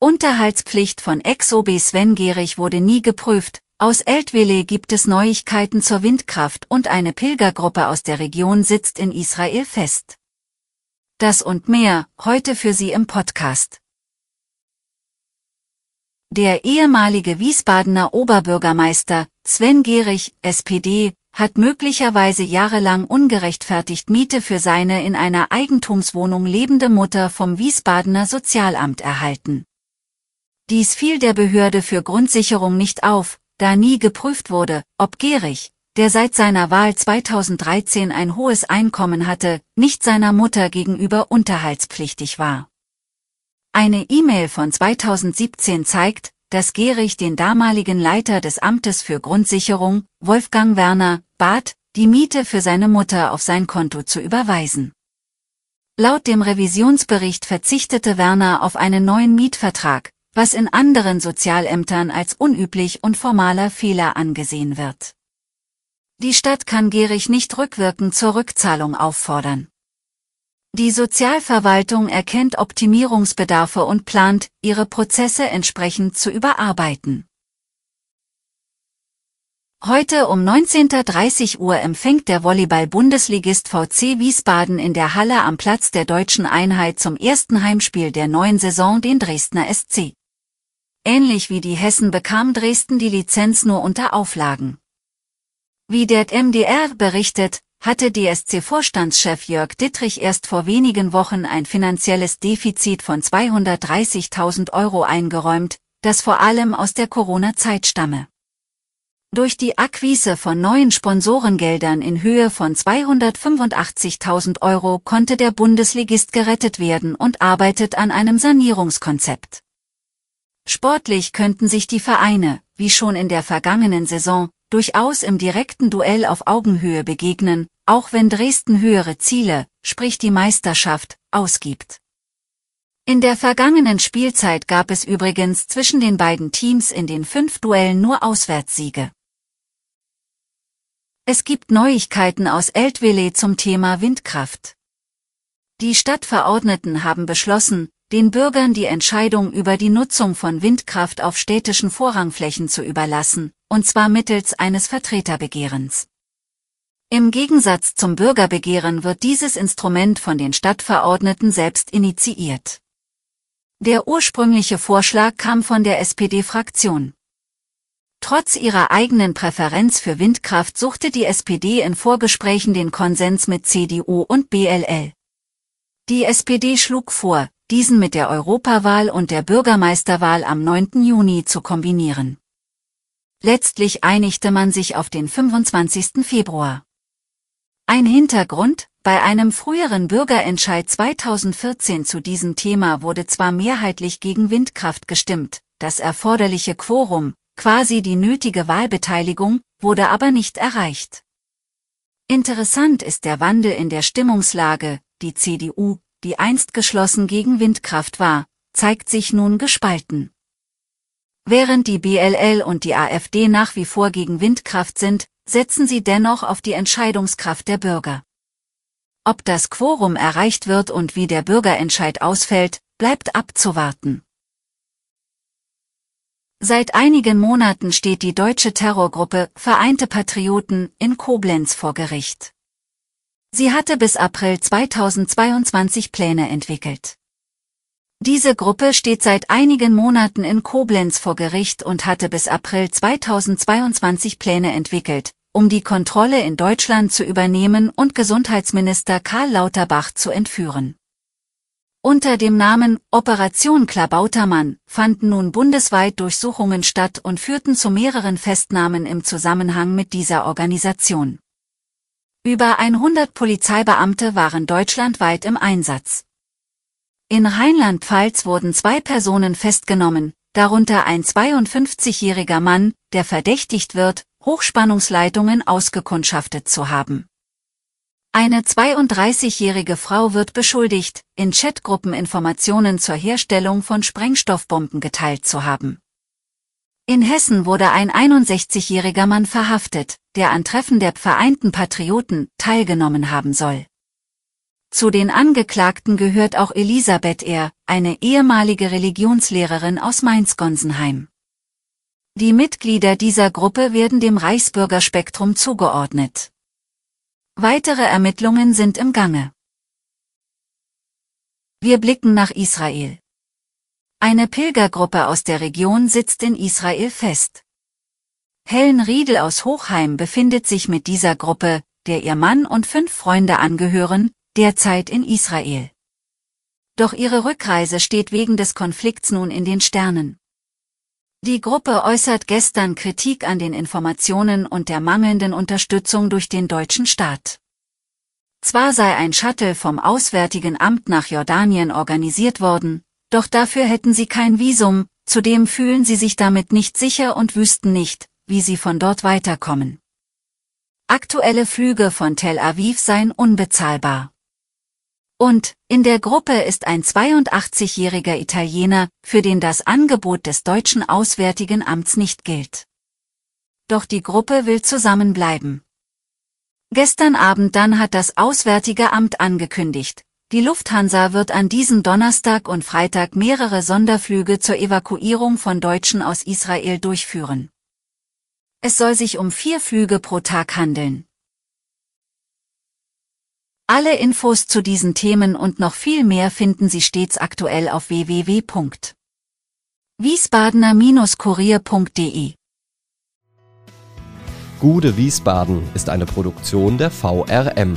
Unterhaltspflicht von Ex-OB Sven Gehrig wurde nie geprüft. Aus Eltville gibt es Neuigkeiten zur Windkraft und eine Pilgergruppe aus der Region sitzt in Israel fest. Das und mehr, heute für Sie im Podcast. Der ehemalige Wiesbadener Oberbürgermeister, Sven Gehrig, SPD, hat möglicherweise jahrelang ungerechtfertigt Miete für seine in einer Eigentumswohnung lebende Mutter vom Wiesbadener Sozialamt erhalten. Dies fiel der Behörde für Grundsicherung nicht auf, da nie geprüft wurde, ob Gehrig, der seit seiner Wahl 2013 ein hohes Einkommen hatte, nicht seiner Mutter gegenüber unterhaltspflichtig war. Eine E-Mail von 2017 zeigt, dass Gehrig den damaligen Leiter des Amtes für Grundsicherung, Wolfgang Werner, bat, die Miete für seine Mutter auf sein Konto zu überweisen. Laut dem Revisionsbericht verzichtete Werner auf einen neuen Mietvertrag, was in anderen Sozialämtern als unüblich und formaler Fehler angesehen wird. Die Stadt kann Gehrig nicht rückwirkend zur Rückzahlung auffordern. Die Sozialverwaltung erkennt Optimierungsbedarfe und plant, ihre Prozesse entsprechend zu überarbeiten. Heute um 19.30 Uhr empfängt der Volleyball-Bundesligist VC Wiesbaden in der Halle am Platz der deutschen Einheit zum ersten Heimspiel der neuen Saison den Dresdner SC. Ähnlich wie die Hessen bekam Dresden die Lizenz nur unter Auflagen. Wie der MDR berichtet, hatte DSC-Vorstandschef Jörg Dittrich erst vor wenigen Wochen ein finanzielles Defizit von 230.000 Euro eingeräumt, das vor allem aus der Corona-Zeit stamme. Durch die Akquise von neuen Sponsorengeldern in Höhe von 285.000 Euro konnte der Bundesligist gerettet werden und arbeitet an einem Sanierungskonzept. Sportlich könnten sich die Vereine, wie schon in der vergangenen Saison, durchaus im direkten Duell auf Augenhöhe begegnen, auch wenn Dresden höhere Ziele, sprich die Meisterschaft, ausgibt. In der vergangenen Spielzeit gab es übrigens zwischen den beiden Teams in den fünf Duellen nur Auswärtssiege. Es gibt Neuigkeiten aus Eltville zum Thema Windkraft. Die Stadtverordneten haben beschlossen, den Bürgern die Entscheidung über die Nutzung von Windkraft auf städtischen Vorrangflächen zu überlassen, und zwar mittels eines Vertreterbegehrens. Im Gegensatz zum Bürgerbegehren wird dieses Instrument von den Stadtverordneten selbst initiiert. Der ursprüngliche Vorschlag kam von der SPD-Fraktion. Trotz ihrer eigenen Präferenz für Windkraft suchte die SPD in Vorgesprächen den Konsens mit CDU und BLL. Die SPD schlug vor, diesen mit der Europawahl und der Bürgermeisterwahl am 9. Juni zu kombinieren. Letztlich einigte man sich auf den 25. Februar. Ein Hintergrund, bei einem früheren Bürgerentscheid 2014 zu diesem Thema wurde zwar mehrheitlich gegen Windkraft gestimmt, das erforderliche Quorum, quasi die nötige Wahlbeteiligung, wurde aber nicht erreicht. Interessant ist der Wandel in der Stimmungslage, die CDU, die einst geschlossen gegen Windkraft war, zeigt sich nun gespalten. Während die BLL und die AfD nach wie vor gegen Windkraft sind, setzen sie dennoch auf die Entscheidungskraft der Bürger. Ob das Quorum erreicht wird und wie der Bürgerentscheid ausfällt, bleibt abzuwarten. Seit einigen Monaten steht die deutsche Terrorgruppe Vereinte Patrioten in Koblenz vor Gericht. Sie hatte bis April 2022 Pläne entwickelt. Diese Gruppe steht seit einigen Monaten in Koblenz vor Gericht und hatte bis April 2022 Pläne entwickelt, um die Kontrolle in Deutschland zu übernehmen und Gesundheitsminister Karl Lauterbach zu entführen. Unter dem Namen Operation Klabautermann fanden nun bundesweit Durchsuchungen statt und führten zu mehreren Festnahmen im Zusammenhang mit dieser Organisation. Über 100 Polizeibeamte waren deutschlandweit im Einsatz. In Rheinland-Pfalz wurden zwei Personen festgenommen, darunter ein 52-jähriger Mann, der verdächtigt wird, Hochspannungsleitungen ausgekundschaftet zu haben. Eine 32-jährige Frau wird beschuldigt, in Chatgruppen Informationen zur Herstellung von Sprengstoffbomben geteilt zu haben. In Hessen wurde ein 61-jähriger Mann verhaftet, der an Treffen der Vereinten Patrioten teilgenommen haben soll. Zu den Angeklagten gehört auch Elisabeth R., eine ehemalige Religionslehrerin aus Mainz-Gonsenheim. Die Mitglieder dieser Gruppe werden dem Reichsbürgerspektrum zugeordnet. Weitere Ermittlungen sind im Gange. Wir blicken nach Israel. Eine Pilgergruppe aus der Region sitzt in Israel fest. Helen Riedel aus Hochheim befindet sich mit dieser Gruppe, der ihr Mann und fünf Freunde angehören, derzeit in Israel. Doch ihre Rückreise steht wegen des Konflikts nun in den Sternen. Die Gruppe äußert gestern Kritik an den Informationen und der mangelnden Unterstützung durch den deutschen Staat. Zwar sei ein Shuttle vom Auswärtigen Amt nach Jordanien organisiert worden, doch dafür hätten sie kein Visum, zudem fühlen sie sich damit nicht sicher und wüssten nicht, wie sie von dort weiterkommen. Aktuelle Flüge von Tel Aviv seien unbezahlbar. Und, in der Gruppe ist ein 82-jähriger Italiener, für den das Angebot des deutschen Auswärtigen Amts nicht gilt. Doch die Gruppe will zusammenbleiben. Gestern Abend dann hat das Auswärtige Amt angekündigt, die Lufthansa wird an diesem Donnerstag und Freitag mehrere Sonderflüge zur Evakuierung von Deutschen aus Israel durchführen. Es soll sich um vier Flüge pro Tag handeln. Alle Infos zu diesen Themen und noch viel mehr finden Sie stets aktuell auf www.wiesbadener-kurier.de. Gude Wiesbaden ist eine Produktion der VRM